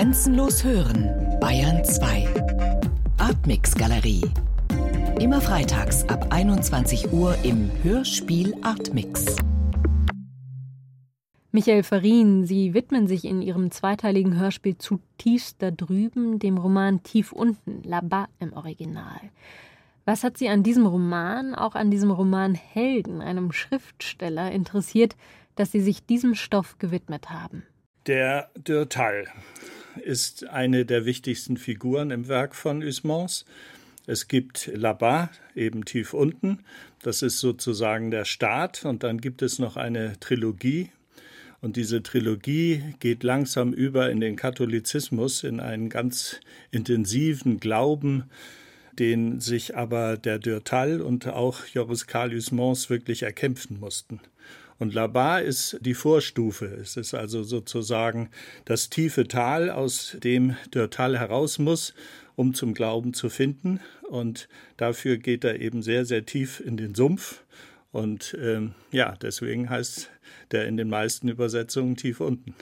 Grenzenlos hören, Bayern 2. Artmix Galerie. Immer freitags ab 21 Uhr im Hörspiel Artmix. Michael Farin, Sie widmen sich in Ihrem zweiteiligen Hörspiel zutiefst da drüben dem Roman Tief unten, là-bas im Original. Was hat Sie an diesem Roman, auch an diesem Roman Helden, einem Schriftsteller, interessiert, dass Sie sich diesem Stoff gewidmet haben? Der Dürtal ist eine der wichtigsten Figuren im Werk von Usmans. Es gibt là-bas, eben tief unten. Das ist sozusagen der Start. Und dann gibt es noch eine Trilogie. Und diese Trilogie geht langsam über in den Katholizismus, in einen ganz intensiven Glauben den sich aber der Dürtal und auch Joris Kalius Mons wirklich erkämpfen mussten. Und Labar ist die Vorstufe. Es ist also sozusagen das tiefe Tal, aus dem Dürtal heraus muss, um zum Glauben zu finden. Und dafür geht er eben sehr, sehr tief in den Sumpf. Und ähm, ja, deswegen heißt der in den meisten Übersetzungen tief unten.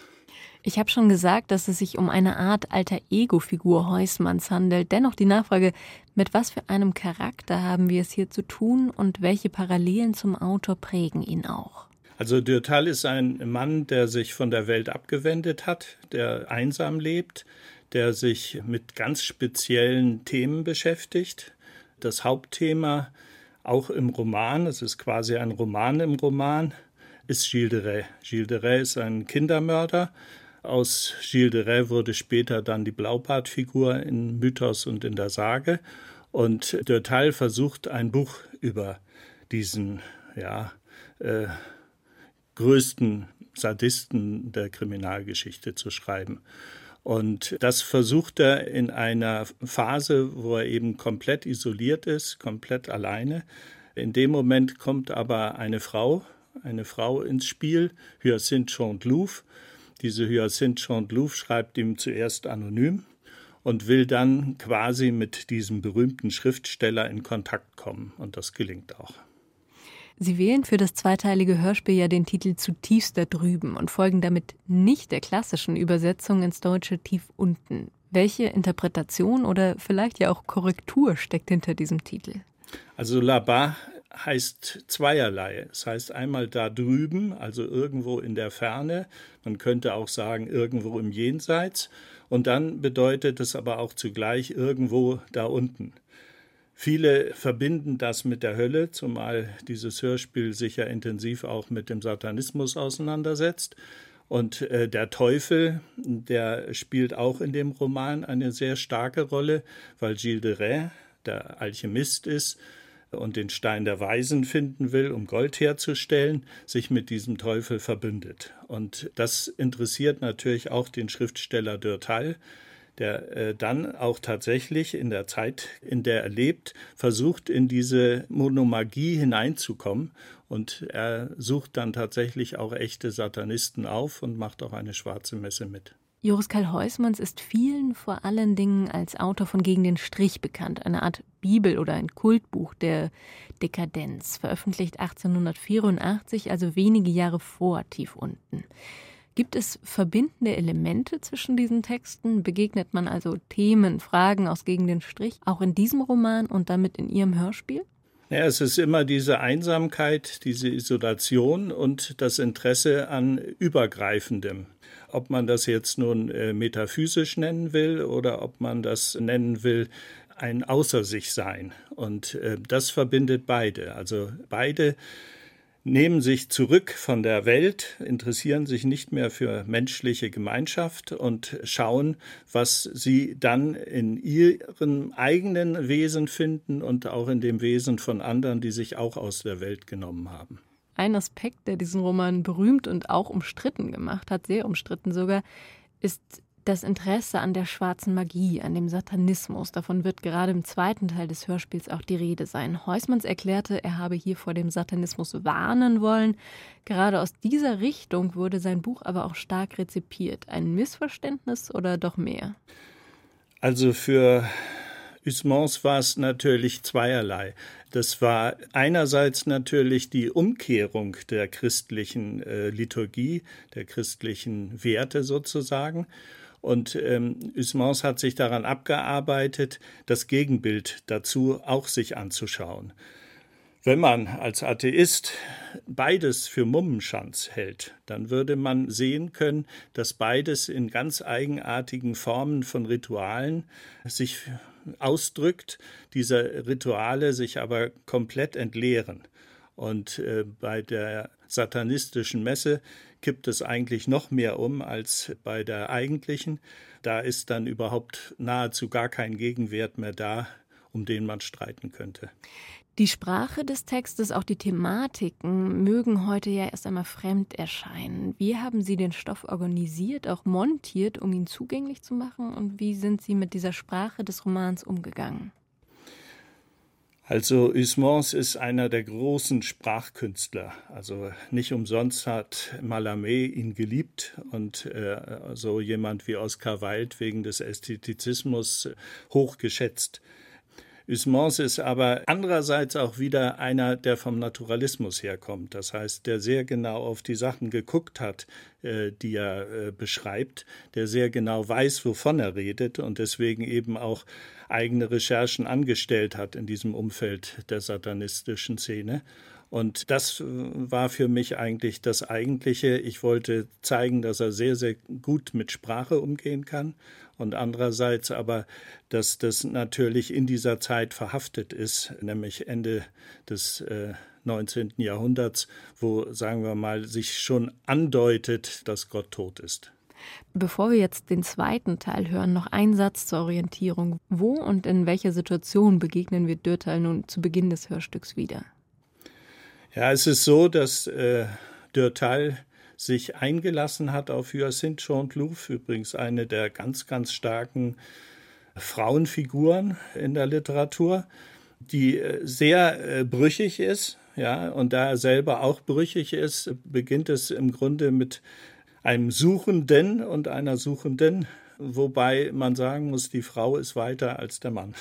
Ich habe schon gesagt, dass es sich um eine Art alter Ego-Figur Heusmanns handelt. Dennoch die Nachfrage, mit was für einem Charakter haben wir es hier zu tun und welche Parallelen zum Autor prägen ihn auch? Also Dürtal ist ein Mann, der sich von der Welt abgewendet hat, der einsam lebt, der sich mit ganz speziellen Themen beschäftigt. Das Hauptthema auch im Roman, es ist quasi ein Roman im Roman, ist Gilles de Rais. Gilles de Rais ist ein Kindermörder aus Gilles de Rais wurde später dann die Blaupart-Figur in Mythos und in der Sage. Und Dörtal versucht ein Buch über diesen ja, äh, größten Sadisten der Kriminalgeschichte zu schreiben. Und das versucht er in einer Phase, wo er eben komplett isoliert ist, komplett alleine. In dem Moment kommt aber eine Frau, eine Frau ins Spiel, Hyacinthe Chantelouve, diese Hyacinthe Chantelouve schreibt ihm zuerst anonym und will dann quasi mit diesem berühmten Schriftsteller in Kontakt kommen. Und das gelingt auch. Sie wählen für das zweiteilige Hörspiel ja den Titel Zutiefst da drüben und folgen damit nicht der klassischen Übersetzung ins Deutsche tief unten. Welche Interpretation oder vielleicht ja auch Korrektur steckt hinter diesem Titel? Also là-bas heißt zweierlei. Es heißt einmal da drüben, also irgendwo in der Ferne. Man könnte auch sagen irgendwo im Jenseits. Und dann bedeutet es aber auch zugleich irgendwo da unten. Viele verbinden das mit der Hölle, zumal dieses Hörspiel sich ja intensiv auch mit dem Satanismus auseinandersetzt. Und äh, der Teufel, der spielt auch in dem Roman eine sehr starke Rolle, weil Gilles de Rais der Alchemist ist und den Stein der Weisen finden will, um Gold herzustellen, sich mit diesem Teufel verbündet. Und das interessiert natürlich auch den Schriftsteller Dürtal, der äh, dann auch tatsächlich in der Zeit, in der er lebt, versucht, in diese Monomagie hineinzukommen. Und er sucht dann tatsächlich auch echte Satanisten auf und macht auch eine schwarze Messe mit. Joris Karl Heusmanns ist vielen vor allen Dingen als Autor von Gegen den Strich bekannt, eine Art Bibel oder ein Kultbuch der Dekadenz, veröffentlicht 1884, also wenige Jahre vor Tief unten. Gibt es verbindende Elemente zwischen diesen Texten? Begegnet man also Themen, Fragen aus Gegen den Strich auch in diesem Roman und damit in Ihrem Hörspiel? Ja, es ist immer diese Einsamkeit, diese Isolation und das Interesse an Übergreifendem. Ob man das jetzt nun äh, metaphysisch nennen will oder ob man das nennen will, ein Außer sich sein. Und äh, das verbindet beide. Also beide nehmen sich zurück von der Welt, interessieren sich nicht mehr für menschliche Gemeinschaft und schauen, was sie dann in ihrem eigenen Wesen finden und auch in dem Wesen von anderen, die sich auch aus der Welt genommen haben. Ein Aspekt, der diesen Roman berühmt und auch umstritten gemacht hat, sehr umstritten sogar, ist das Interesse an der schwarzen Magie, an dem Satanismus. Davon wird gerade im zweiten Teil des Hörspiels auch die Rede sein. Heusmanns erklärte, er habe hier vor dem Satanismus warnen wollen. Gerade aus dieser Richtung wurde sein Buch aber auch stark rezipiert. Ein Missverständnis oder doch mehr? Also für Usmans war es natürlich zweierlei. Das war einerseits natürlich die Umkehrung der christlichen äh, Liturgie, der christlichen Werte sozusagen. Und ähm, Usmans hat sich daran abgearbeitet, das Gegenbild dazu auch sich anzuschauen. Wenn man als Atheist beides für Mummenschanz hält, dann würde man sehen können, dass beides in ganz eigenartigen Formen von Ritualen sich ausdrückt, diese Rituale sich aber komplett entleeren. Und äh, bei der satanistischen Messe kippt es eigentlich noch mehr um als bei der eigentlichen. Da ist dann überhaupt nahezu gar kein Gegenwert mehr da, um den man streiten könnte. Die Sprache des Textes, auch die Thematiken mögen heute ja erst einmal fremd erscheinen. Wie haben Sie den Stoff organisiert, auch montiert, um ihn zugänglich zu machen? Und wie sind Sie mit dieser Sprache des Romans umgegangen? Also Usmans ist einer der großen Sprachkünstler. Also nicht umsonst hat Mallarmé ihn geliebt und äh, so jemand wie Oscar Wilde wegen des Ästhetizismus hochgeschätzt. Usmans ist aber andererseits auch wieder einer, der vom Naturalismus herkommt. Das heißt, der sehr genau auf die Sachen geguckt hat, äh, die er äh, beschreibt, der sehr genau weiß, wovon er redet und deswegen eben auch eigene Recherchen angestellt hat in diesem Umfeld der satanistischen Szene. Und das äh, war für mich eigentlich das Eigentliche. Ich wollte zeigen, dass er sehr, sehr gut mit Sprache umgehen kann und andererseits aber, dass das natürlich in dieser Zeit verhaftet ist, nämlich Ende des äh, 19. Jahrhunderts, wo, sagen wir mal, sich schon andeutet, dass Gott tot ist. Bevor wir jetzt den zweiten Teil hören, noch ein Satz zur Orientierung. Wo und in welcher Situation begegnen wir Dürtal nun zu Beginn des Hörstücks wieder? Ja, es ist so, dass äh, Dürtal sich eingelassen hat auf Hyacinthe Chantelouve, übrigens eine der ganz, ganz starken Frauenfiguren in der Literatur, die äh, sehr äh, brüchig ist. Ja, und da er selber auch brüchig ist, beginnt es im Grunde mit einem Suchenden und einer Suchenden, wobei man sagen muss, die Frau ist weiter als der Mann.